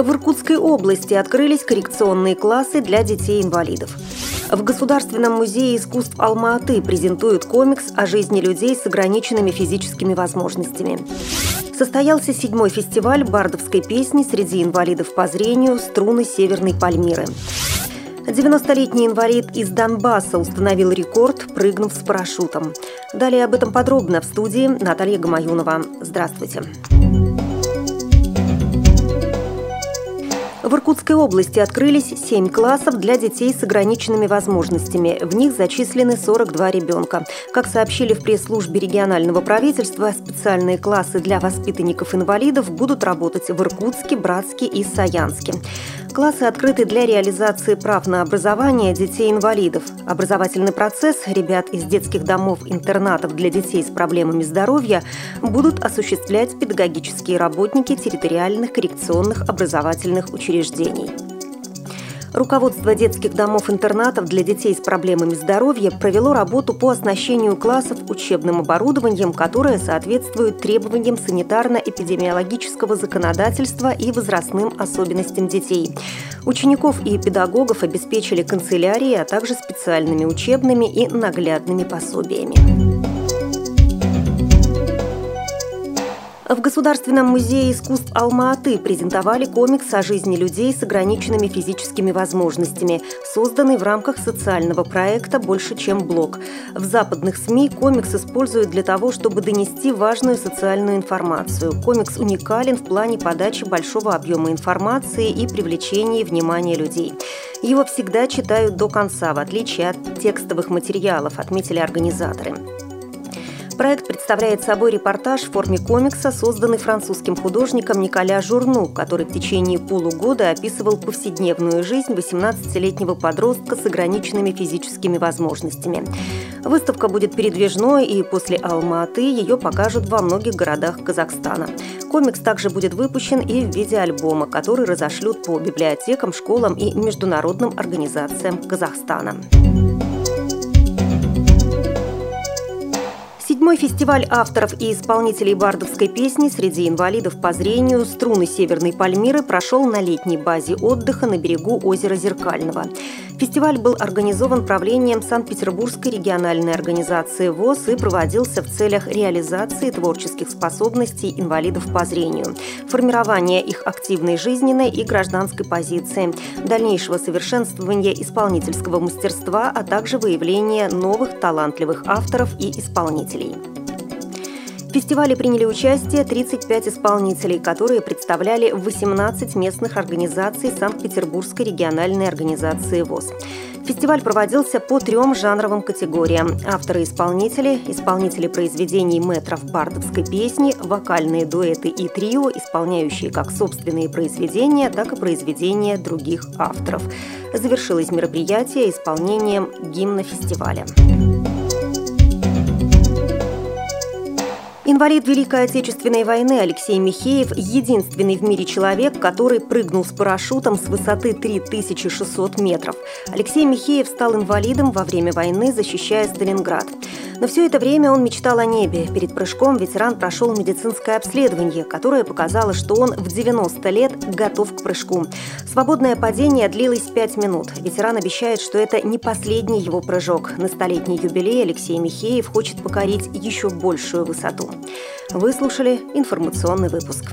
В Иркутской области открылись коррекционные классы для детей-инвалидов. В Государственном музее искусств Алма-Аты презентуют комикс о жизни людей с ограниченными физическими возможностями. Состоялся седьмой фестиваль бардовской песни среди инвалидов по зрению «Струны Северной Пальмиры». 90-летний инвалид из Донбасса установил рекорд, прыгнув с парашютом. Далее об этом подробно в студии Наталья Гамаюнова. Здравствуйте. Здравствуйте. В Иркутской области открылись 7 классов для детей с ограниченными возможностями. В них зачислены 42 ребенка. Как сообщили в пресс-службе регионального правительства, специальные классы для воспитанников-инвалидов будут работать в Иркутске, Братске и Саянске. Классы открыты для реализации прав на образование детей-инвалидов. Образовательный процесс ребят из детских домов-интернатов для детей с проблемами здоровья будут осуществлять педагогические работники территориальных коррекционных образовательных учреждений. Руководство детских домов-интернатов для детей с проблемами здоровья провело работу по оснащению классов учебным оборудованием, которое соответствует требованиям санитарно-эпидемиологического законодательства и возрастным особенностям детей. Учеников и педагогов обеспечили канцелярии, а также специальными учебными и наглядными пособиями. В Государственном музее искусств Алма-Аты презентовали комикс о жизни людей с ограниченными физическими возможностями, созданный в рамках социального проекта «Больше, чем блог». В западных СМИ комикс используют для того, чтобы донести важную социальную информацию. Комикс уникален в плане подачи большого объема информации и привлечения внимания людей. Его всегда читают до конца, в отличие от текстовых материалов, отметили организаторы. Проект представляет собой репортаж в форме комикса, созданный французским художником Николя Журну, который в течение полугода описывал повседневную жизнь 18-летнего подростка с ограниченными физическими возможностями. Выставка будет передвижной, и после Алма-Аты ее покажут во многих городах Казахстана. Комикс также будет выпущен и в виде альбома, который разошлют по библиотекам, школам и международным организациям Казахстана. Седьмой фестиваль авторов и исполнителей бардовской песни среди инвалидов по зрению «Струны Северной Пальмиры» прошел на летней базе отдыха на берегу озера Зеркального. Фестиваль был организован правлением Санкт-Петербургской региональной организации ВОЗ и проводился в целях реализации творческих способностей инвалидов по зрению, формирования их активной жизненной и гражданской позиции, дальнейшего совершенствования исполнительского мастерства, а также выявления новых талантливых авторов и исполнителей. В фестивале приняли участие 35 исполнителей, которые представляли 18 местных организаций Санкт-Петербургской региональной организации ВОЗ. Фестиваль проводился по трем жанровым категориям. Авторы-исполнители, исполнители произведений метров бардовской песни, вокальные дуэты и трио, исполняющие как собственные произведения, так и произведения других авторов. Завершилось мероприятие исполнением гимна фестиваля. Инвалид Великой Отечественной войны Алексей Михеев – единственный в мире человек, который прыгнул с парашютом с высоты 3600 метров. Алексей Михеев стал инвалидом во время войны, защищая Сталинград. Но все это время он мечтал о небе. Перед прыжком ветеран прошел медицинское обследование, которое показало, что он в 90 лет готов к прыжку. Свободное падение длилось 5 минут. Ветеран обещает, что это не последний его прыжок. На столетний юбилей Алексей Михеев хочет покорить еще большую высоту. Вы слушали информационный выпуск.